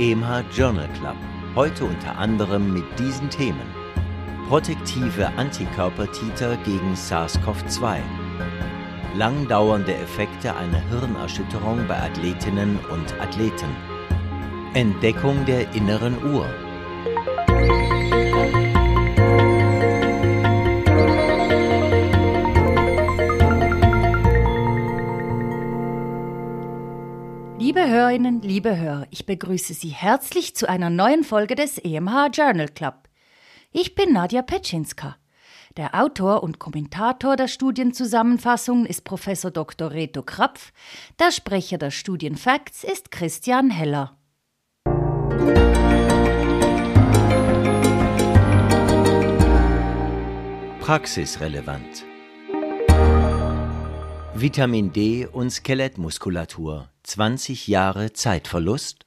EMH Journal Club. Heute unter anderem mit diesen Themen: Protektive Antikörpertiter gegen SARS-CoV-2, langdauernde Effekte einer Hirnerschütterung bei Athletinnen und Athleten, Entdeckung der inneren Uhr. Liebe Hörerinnen, liebe Hörer, ich begrüße Sie herzlich zu einer neuen Folge des EMH Journal Club. Ich bin Nadja Petschinska. Der Autor und Kommentator der Studienzusammenfassung ist Professor Dr. Reto Krapf. Der Sprecher der Studienfacts ist Christian Heller. Praxisrelevant. Vitamin D und Skelettmuskulatur 20 Jahre Zeitverlust?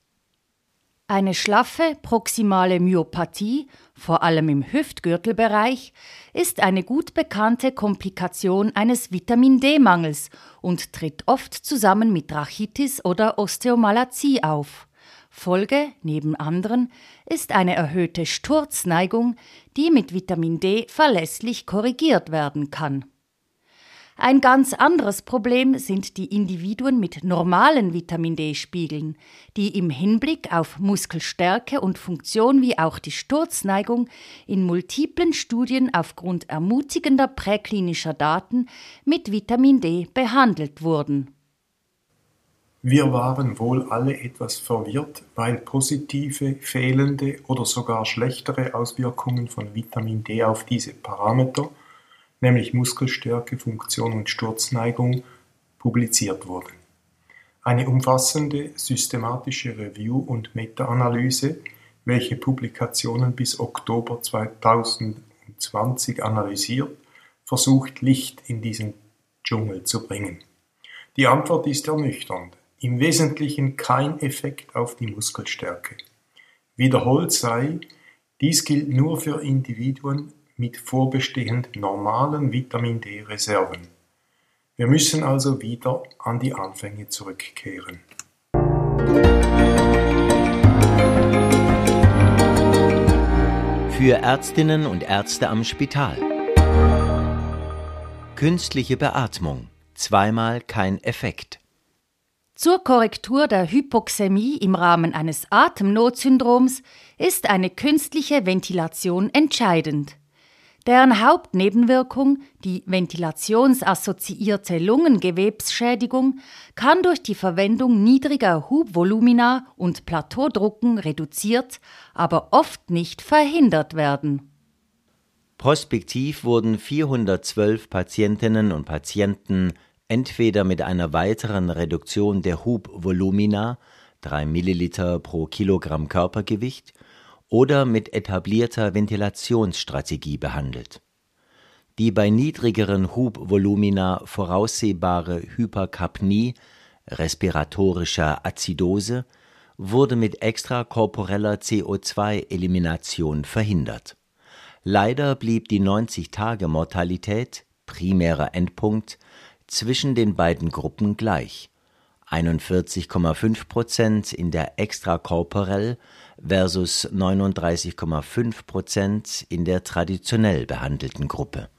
Eine schlaffe proximale Myopathie, vor allem im Hüftgürtelbereich, ist eine gut bekannte Komplikation eines Vitamin D-Mangels und tritt oft zusammen mit Rachitis oder Osteomalazie auf. Folge, neben anderen, ist eine erhöhte Sturzneigung, die mit Vitamin D verlässlich korrigiert werden kann. Ein ganz anderes Problem sind die Individuen mit normalen Vitamin D-Spiegeln, die im Hinblick auf Muskelstärke und Funktion wie auch die Sturzneigung in multiplen Studien aufgrund ermutigender präklinischer Daten mit Vitamin D behandelt wurden. Wir waren wohl alle etwas verwirrt, weil positive, fehlende oder sogar schlechtere Auswirkungen von Vitamin D auf diese Parameter nämlich Muskelstärke, Funktion und Sturzneigung, publiziert wurden. Eine umfassende systematische Review und Meta-Analyse, welche Publikationen bis Oktober 2020 analysiert, versucht Licht in diesen Dschungel zu bringen. Die Antwort ist ernüchternd. Im Wesentlichen kein Effekt auf die Muskelstärke. Wiederholt sei, dies gilt nur für Individuen mit vorbestehend normalen Vitamin-D-Reserven. Wir müssen also wieder an die Anfänge zurückkehren. Für Ärztinnen und Ärzte am Spital. Künstliche Beatmung. Zweimal kein Effekt. Zur Korrektur der Hypoxämie im Rahmen eines Atemnotsyndroms ist eine künstliche Ventilation entscheidend. Deren Hauptnebenwirkung, die ventilationsassoziierte Lungengewebsschädigung, kann durch die Verwendung niedriger Hubvolumina und Plateaudrucken reduziert, aber oft nicht verhindert werden. Prospektiv wurden 412 Patientinnen und Patienten entweder mit einer weiteren Reduktion der Hubvolumina 3 Milliliter pro Kilogramm Körpergewicht oder mit etablierter Ventilationsstrategie behandelt. Die bei niedrigeren Hubvolumina voraussehbare Hyperkapnie respiratorischer Azidose wurde mit extrakorporeller CO2-Elimination verhindert. Leider blieb die 90-Tage-Mortalität, primärer Endpunkt, zwischen den beiden Gruppen gleich. 41,5 Prozent in der extrakorporell versus 39,5 Prozent in der traditionell behandelten Gruppe.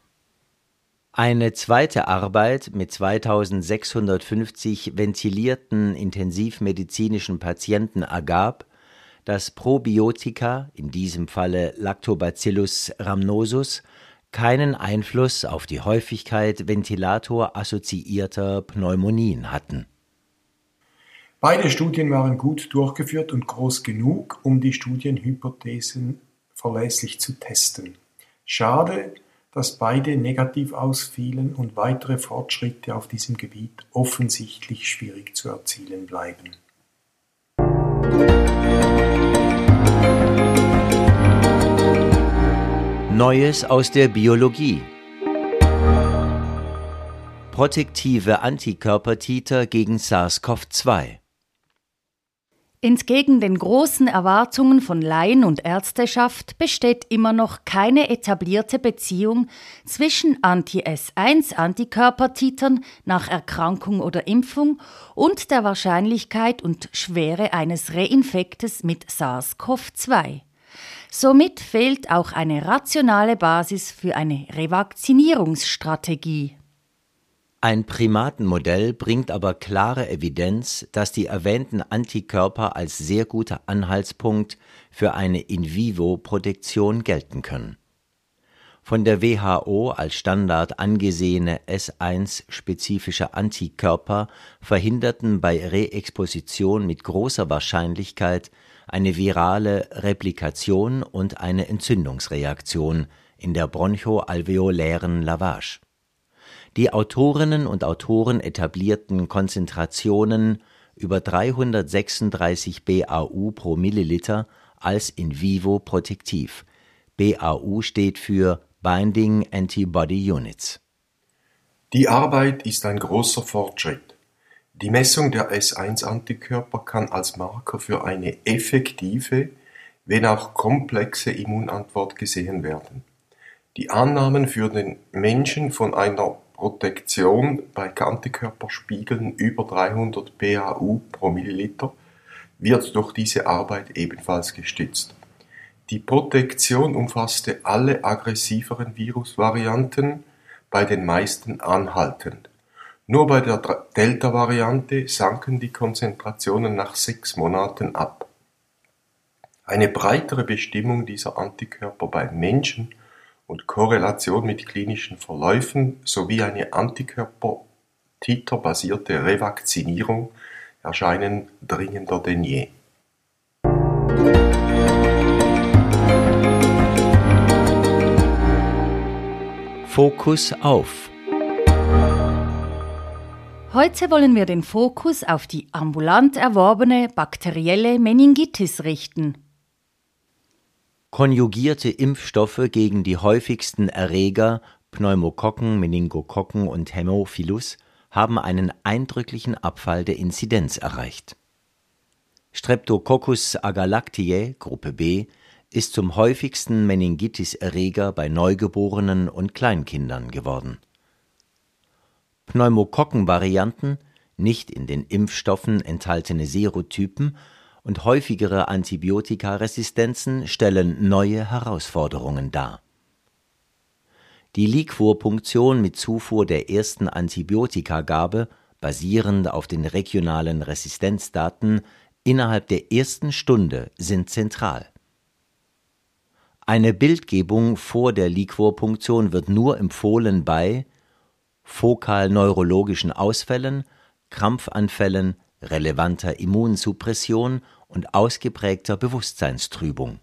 Eine zweite Arbeit mit 2650 ventilierten intensivmedizinischen Patienten ergab, dass Probiotika, in diesem Falle Lactobacillus rhamnosus, keinen Einfluss auf die Häufigkeit ventilatorassoziierter Pneumonien hatten Beide Studien waren gut durchgeführt und groß genug, um die Studienhypothesen verlässlich zu testen. Schade, dass beide negativ ausfielen und weitere Fortschritte auf diesem Gebiet offensichtlich schwierig zu erzielen bleiben. Neues aus der Biologie Protektive Antikörpertiter gegen SARS-CoV-2 Entgegen den großen Erwartungen von Laien und Ärzteschaft besteht immer noch keine etablierte Beziehung zwischen Anti-S1-Antikörpertitern nach Erkrankung oder Impfung und der Wahrscheinlichkeit und Schwere eines Reinfektes mit SARS-CoV-2. Somit fehlt auch eine rationale Basis für eine Revakzinierungsstrategie. Ein Primatenmodell bringt aber klare Evidenz, dass die erwähnten Antikörper als sehr guter Anhaltspunkt für eine In-vivo-Protektion gelten können. Von der WHO als Standard angesehene S1-spezifische Antikörper verhinderten bei Reexposition mit großer Wahrscheinlichkeit eine virale Replikation und eine Entzündungsreaktion in der bronchoalveolären Lavage die Autorinnen und Autoren etablierten Konzentrationen über 336 BAU pro Milliliter als in vivo protektiv. BAU steht für Binding Antibody Units. Die Arbeit ist ein großer Fortschritt. Die Messung der S1-Antikörper kann als Marker für eine effektive, wenn auch komplexe Immunantwort gesehen werden. Die Annahmen für den Menschen von einer Protektion bei Antikörperspiegeln über 300 PAU pro Milliliter wird durch diese Arbeit ebenfalls gestützt. Die Protektion umfasste alle aggressiveren Virusvarianten, bei den meisten anhaltend. Nur bei der Delta-Variante sanken die Konzentrationen nach sechs Monaten ab. Eine breitere Bestimmung dieser Antikörper bei Menschen und Korrelation mit klinischen Verläufen sowie eine Antikörper-titerbasierte Revakzinierung erscheinen dringender denn je. Fokus auf Heute wollen wir den Fokus auf die ambulant erworbene bakterielle Meningitis richten. Konjugierte Impfstoffe gegen die häufigsten Erreger Pneumokokken, Meningokokken und Hämophilus haben einen eindrücklichen Abfall der Inzidenz erreicht. Streptococcus agalactiae Gruppe B ist zum häufigsten Meningitis-Erreger bei Neugeborenen und Kleinkindern geworden. Pneumokokkenvarianten, nicht in den Impfstoffen enthaltene Serotypen und häufigere Antibiotikaresistenzen stellen neue Herausforderungen dar. Die Liquorpunktion mit Zufuhr der ersten Antibiotikagabe, basierend auf den regionalen Resistenzdaten, innerhalb der ersten Stunde sind zentral. Eine Bildgebung vor der Liquorpunktion wird nur empfohlen bei fokal-neurologischen Ausfällen, Krampfanfällen, relevanter Immunsuppression und ausgeprägter Bewusstseinstrübung.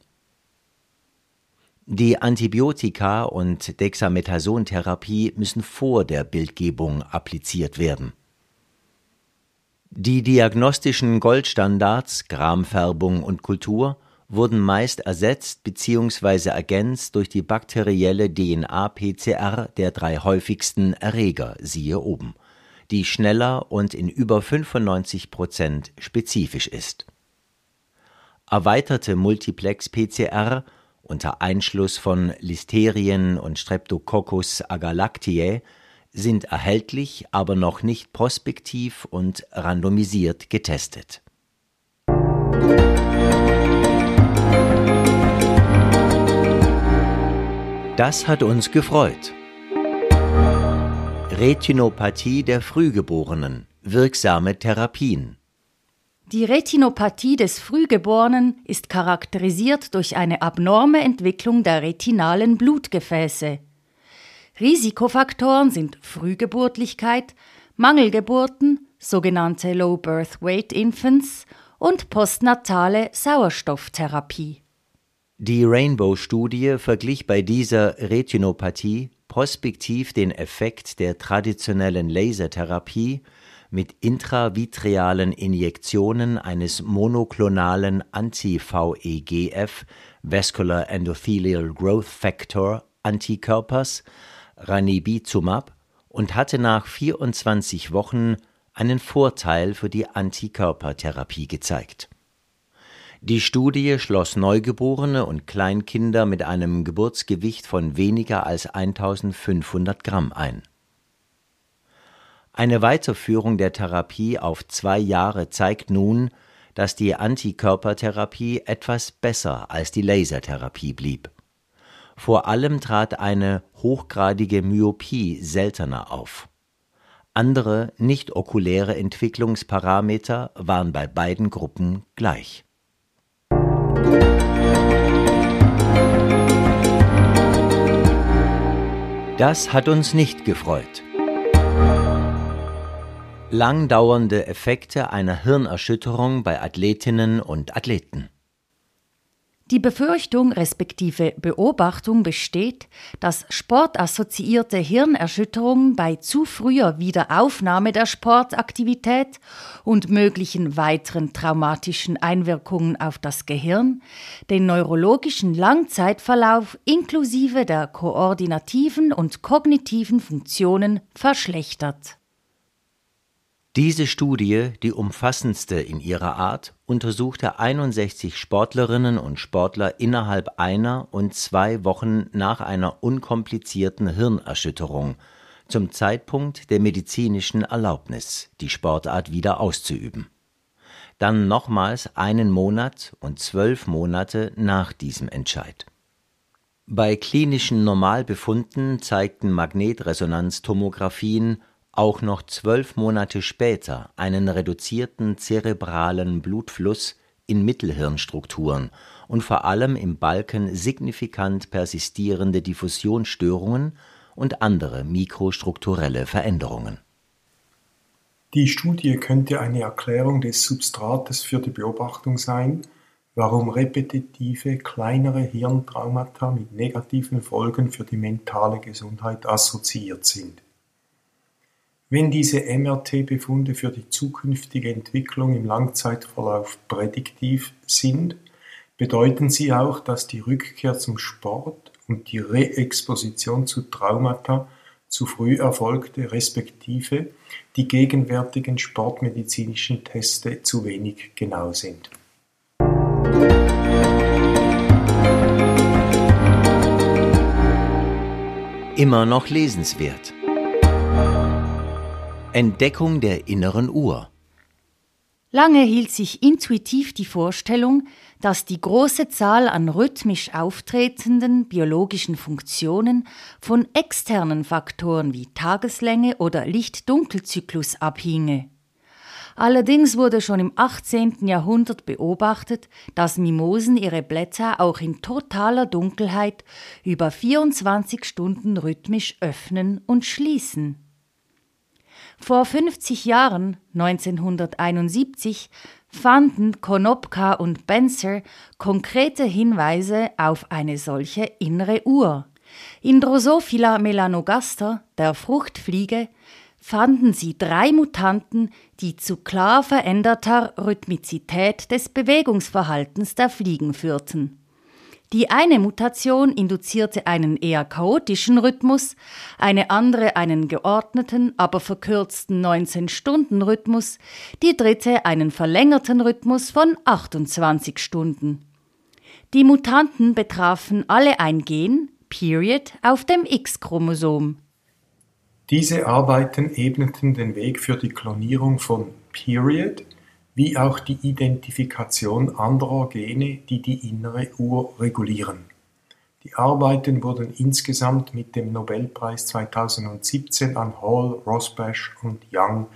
Die Antibiotika und Dexamethasontherapie müssen vor der Bildgebung appliziert werden. Die diagnostischen Goldstandards Gramfärbung und Kultur wurden meist ersetzt bzw. ergänzt durch die bakterielle DNA-PCR der drei häufigsten Erreger, siehe oben die schneller und in über 95 Prozent spezifisch ist. Erweiterte Multiplex-PCR unter Einschluss von Listerien und Streptococcus agalactiae sind erhältlich, aber noch nicht prospektiv und randomisiert getestet. Das hat uns gefreut. Retinopathie der Frühgeborenen. Wirksame Therapien. Die Retinopathie des Frühgeborenen ist charakterisiert durch eine abnorme Entwicklung der retinalen Blutgefäße. Risikofaktoren sind Frühgeburtlichkeit, Mangelgeburten, sogenannte Low Birth Weight Infants und postnatale Sauerstofftherapie. Die Rainbow-Studie verglich bei dieser Retinopathie prospektiv den Effekt der traditionellen Lasertherapie mit intravitrealen Injektionen eines monoklonalen Anti-VEGF Vascular Endothelial Growth Factor Antikörpers Ranibizumab und hatte nach 24 Wochen einen Vorteil für die Antikörpertherapie gezeigt. Die Studie schloss Neugeborene und Kleinkinder mit einem Geburtsgewicht von weniger als 1500 Gramm ein. Eine Weiterführung der Therapie auf zwei Jahre zeigt nun, dass die Antikörpertherapie etwas besser als die Lasertherapie blieb. Vor allem trat eine hochgradige Myopie seltener auf. Andere nicht-okuläre Entwicklungsparameter waren bei beiden Gruppen gleich. Das hat uns nicht gefreut. Lang dauernde Effekte einer Hirnerschütterung bei Athletinnen und Athleten. Die Befürchtung respektive Beobachtung besteht, dass sportassoziierte Hirnerschütterungen bei zu früher Wiederaufnahme der Sportaktivität und möglichen weiteren traumatischen Einwirkungen auf das Gehirn den neurologischen Langzeitverlauf inklusive der koordinativen und kognitiven Funktionen verschlechtert. Diese Studie, die umfassendste in ihrer Art, untersuchte 61 Sportlerinnen und Sportler innerhalb einer und zwei Wochen nach einer unkomplizierten Hirnerschütterung zum Zeitpunkt der medizinischen Erlaubnis, die Sportart wieder auszuüben. Dann nochmals einen Monat und zwölf Monate nach diesem Entscheid. Bei klinischen Normalbefunden zeigten Magnetresonanztomographien auch noch zwölf Monate später einen reduzierten zerebralen Blutfluss in Mittelhirnstrukturen und vor allem im Balken signifikant persistierende Diffusionsstörungen und andere mikrostrukturelle Veränderungen. Die Studie könnte eine Erklärung des Substrates für die Beobachtung sein, warum repetitive kleinere Hirntraumata mit negativen Folgen für die mentale Gesundheit assoziiert sind. Wenn diese MRT-Befunde für die zukünftige Entwicklung im Langzeitverlauf prädiktiv sind, bedeuten sie auch, dass die Rückkehr zum Sport und die Reexposition zu Traumata zu früh erfolgte, respektive die gegenwärtigen sportmedizinischen Teste zu wenig genau sind. Immer noch lesenswert. Entdeckung der inneren Uhr. Lange hielt sich intuitiv die Vorstellung, dass die große Zahl an rhythmisch auftretenden biologischen Funktionen von externen Faktoren wie Tageslänge oder Licht-Dunkel-Zyklus abhinge. Allerdings wurde schon im 18. Jahrhundert beobachtet, dass Mimosen ihre Blätter auch in totaler Dunkelheit über 24 Stunden rhythmisch öffnen und schließen. Vor 50 Jahren, 1971, fanden Konopka und Benzer konkrete Hinweise auf eine solche innere Uhr. In Drosophila melanogaster, der Fruchtfliege, fanden sie drei Mutanten, die zu klar veränderter Rhythmizität des Bewegungsverhaltens der Fliegen führten. Die eine Mutation induzierte einen eher chaotischen Rhythmus, eine andere einen geordneten, aber verkürzten 19-Stunden-Rhythmus, die dritte einen verlängerten Rhythmus von 28 Stunden. Die Mutanten betrafen alle ein Gen, Period, auf dem X-Chromosom. Diese Arbeiten ebneten den Weg für die Klonierung von Period, wie auch die Identifikation anderer Gene, die die innere Uhr regulieren. Die Arbeiten wurden insgesamt mit dem Nobelpreis 2017 an Hall, Rosbash und Young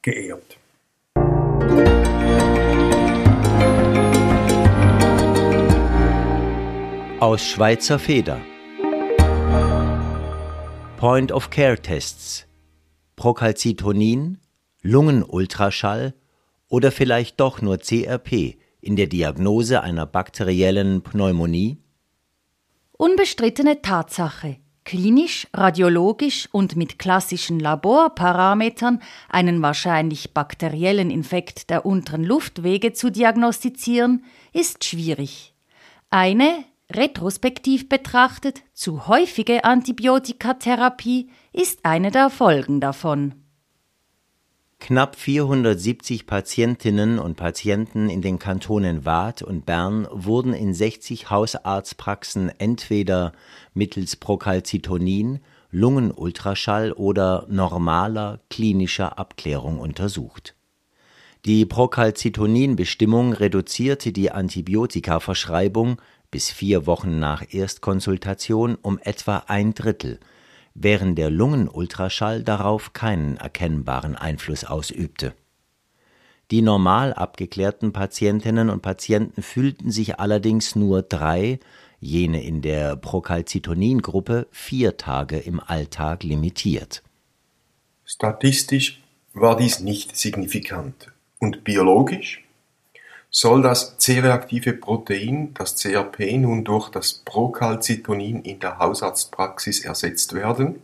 geehrt. Aus Schweizer Feder Point-of-Care-Tests Procalcitonin, Lungenultraschall oder vielleicht doch nur CRP in der Diagnose einer bakteriellen Pneumonie? Unbestrittene Tatsache. Klinisch, radiologisch und mit klassischen Laborparametern einen wahrscheinlich bakteriellen Infekt der unteren Luftwege zu diagnostizieren, ist schwierig. Eine, retrospektiv betrachtet, zu häufige Antibiotikatherapie ist eine der Folgen davon. Knapp 470 Patientinnen und Patienten in den Kantonen Waadt und Bern wurden in 60 Hausarztpraxen entweder mittels Procalcitonin, Lungenultraschall oder normaler klinischer Abklärung untersucht. Die Procalcitonin-Bestimmung reduzierte die Antibiotikaverschreibung bis vier Wochen nach Erstkonsultation um etwa ein Drittel während der Lungenultraschall darauf keinen erkennbaren Einfluss ausübte. Die normal abgeklärten Patientinnen und Patienten fühlten sich allerdings nur drei, jene in der Procalcitonin-Gruppe vier Tage im Alltag limitiert. Statistisch war dies nicht signifikant. Und biologisch? Soll das C-reaktive Protein, das CRP, nun durch das Procalcitonin in der Hausarztpraxis ersetzt werden?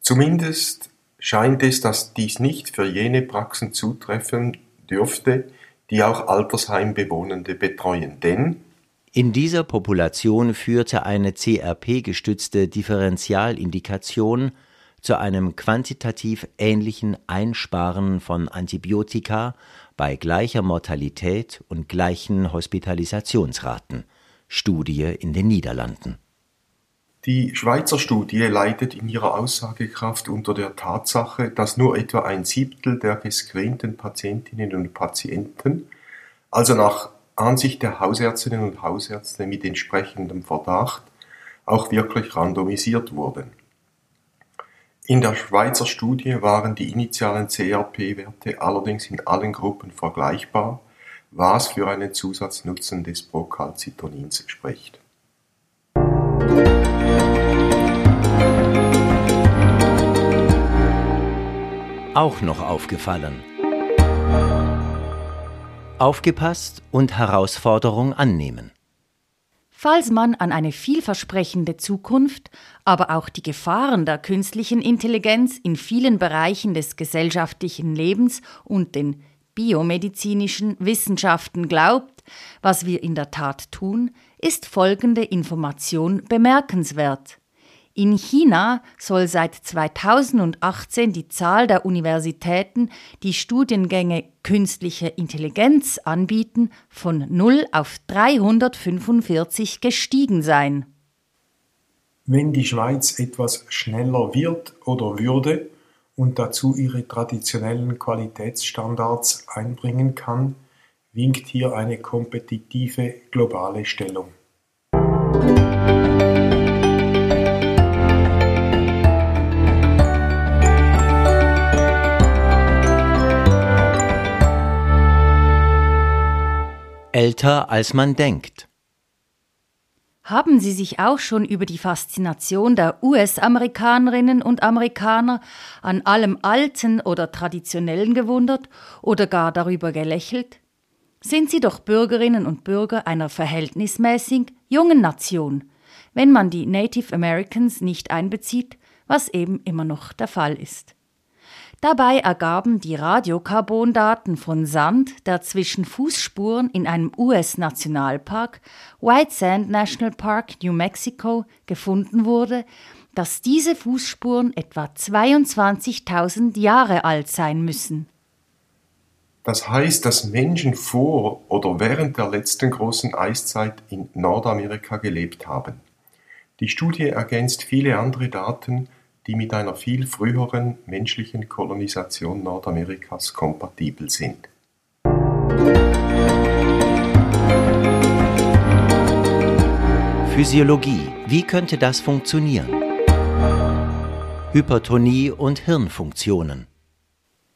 Zumindest scheint es, dass dies nicht für jene Praxen zutreffen dürfte, die auch Altersheimbewohnende betreuen, denn in dieser Population führte eine CRP-gestützte Differentialindikation zu einem quantitativ ähnlichen Einsparen von Antibiotika bei gleicher Mortalität und gleichen Hospitalisationsraten. Studie in den Niederlanden. Die Schweizer Studie leidet in ihrer Aussagekraft unter der Tatsache, dass nur etwa ein Siebtel der gescreenten Patientinnen und Patienten, also nach Ansicht der Hausärztinnen und Hausärzte mit entsprechendem Verdacht, auch wirklich randomisiert wurden. In der Schweizer Studie waren die initialen CRP-Werte allerdings in allen Gruppen vergleichbar, was für einen Zusatznutzen des Procalcitonins spricht. Auch noch aufgefallen. Aufgepasst und Herausforderung annehmen. Falls man an eine vielversprechende Zukunft, aber auch die Gefahren der künstlichen Intelligenz in vielen Bereichen des gesellschaftlichen Lebens und den biomedizinischen Wissenschaften glaubt, was wir in der Tat tun, ist folgende Information bemerkenswert. In China soll seit 2018 die Zahl der Universitäten, die Studiengänge künstliche Intelligenz anbieten, von 0 auf 345 gestiegen sein. Wenn die Schweiz etwas schneller wird oder würde und dazu ihre traditionellen Qualitätsstandards einbringen kann, winkt hier eine kompetitive globale Stellung. Älter als man denkt. Haben Sie sich auch schon über die Faszination der US-Amerikanerinnen und Amerikaner an allem Alten oder Traditionellen gewundert oder gar darüber gelächelt? Sind Sie doch Bürgerinnen und Bürger einer verhältnismäßig jungen Nation, wenn man die Native Americans nicht einbezieht, was eben immer noch der Fall ist. Dabei ergaben die Radiokarbondaten von Sand, der zwischen Fußspuren in einem US-Nationalpark, White Sand National Park, New Mexico, gefunden wurde, dass diese Fußspuren etwa 22.000 Jahre alt sein müssen. Das heißt, dass Menschen vor oder während der letzten großen Eiszeit in Nordamerika gelebt haben. Die Studie ergänzt viele andere Daten, die mit einer viel früheren menschlichen Kolonisation Nordamerikas kompatibel sind. Physiologie. Wie könnte das funktionieren? Hypertonie und Hirnfunktionen.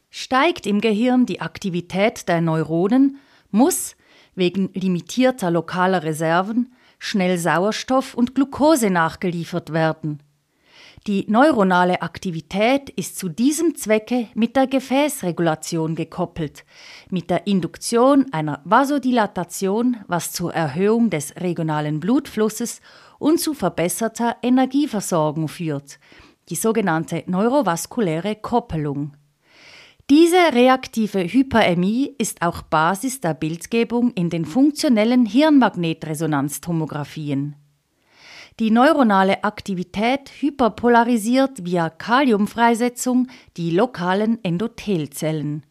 Steigt im Gehirn die Aktivität der Neuronen, muss, wegen limitierter lokaler Reserven, schnell Sauerstoff und Glucose nachgeliefert werden. Die neuronale Aktivität ist zu diesem Zwecke mit der Gefäßregulation gekoppelt, mit der Induktion einer Vasodilatation, was zur Erhöhung des regionalen Blutflusses und zu verbesserter Energieversorgung führt, die sogenannte neurovaskuläre Koppelung. Diese reaktive Hyperämie ist auch Basis der Bildgebung in den funktionellen Hirnmagnetresonanztomographien. Die neuronale Aktivität hyperpolarisiert via Kaliumfreisetzung die lokalen Endothelzellen.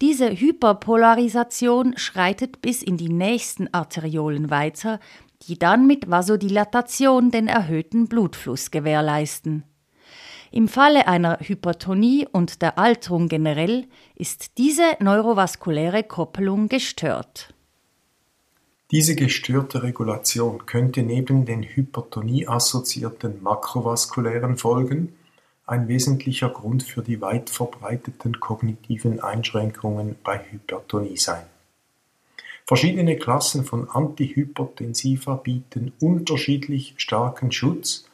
Diese Hyperpolarisation schreitet bis in die nächsten Arteriolen weiter, die dann mit Vasodilatation den erhöhten Blutfluss gewährleisten. Im Falle einer Hypertonie und der Alterung generell ist diese neurovaskuläre Koppelung gestört. Diese gestörte Regulation könnte neben den hypertonie-assoziierten makrovaskulären Folgen ein wesentlicher Grund für die weit verbreiteten kognitiven Einschränkungen bei Hypertonie sein. Verschiedene Klassen von Antihypertensiva bieten unterschiedlich starken Schutz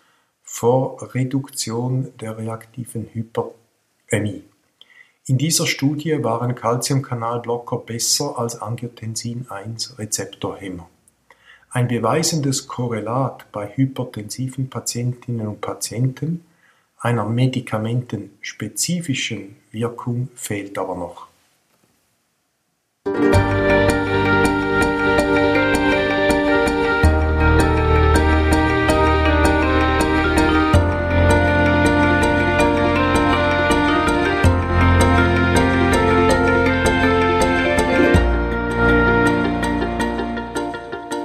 vor Reduktion der reaktiven Hyperämie. In dieser Studie waren Calciumkanalblocker besser als Angiotensin-1-Rezeptorhemmer. Ein beweisendes Korrelat bei hypertensiven Patientinnen und Patienten einer medikamentenspezifischen Wirkung fehlt aber noch.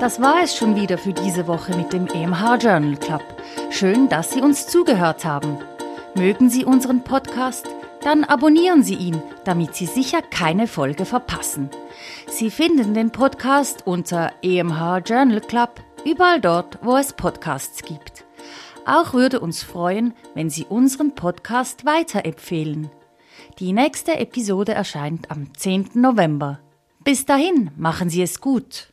Das war es schon wieder für diese Woche mit dem EMH Journal Club. Schön, dass Sie uns zugehört haben. Mögen Sie unseren Podcast? Dann abonnieren Sie ihn, damit Sie sicher keine Folge verpassen. Sie finden den Podcast unter EMH Journal Club überall dort, wo es Podcasts gibt. Auch würde uns freuen, wenn Sie unseren Podcast weiterempfehlen. Die nächste Episode erscheint am 10. November. Bis dahin, machen Sie es gut.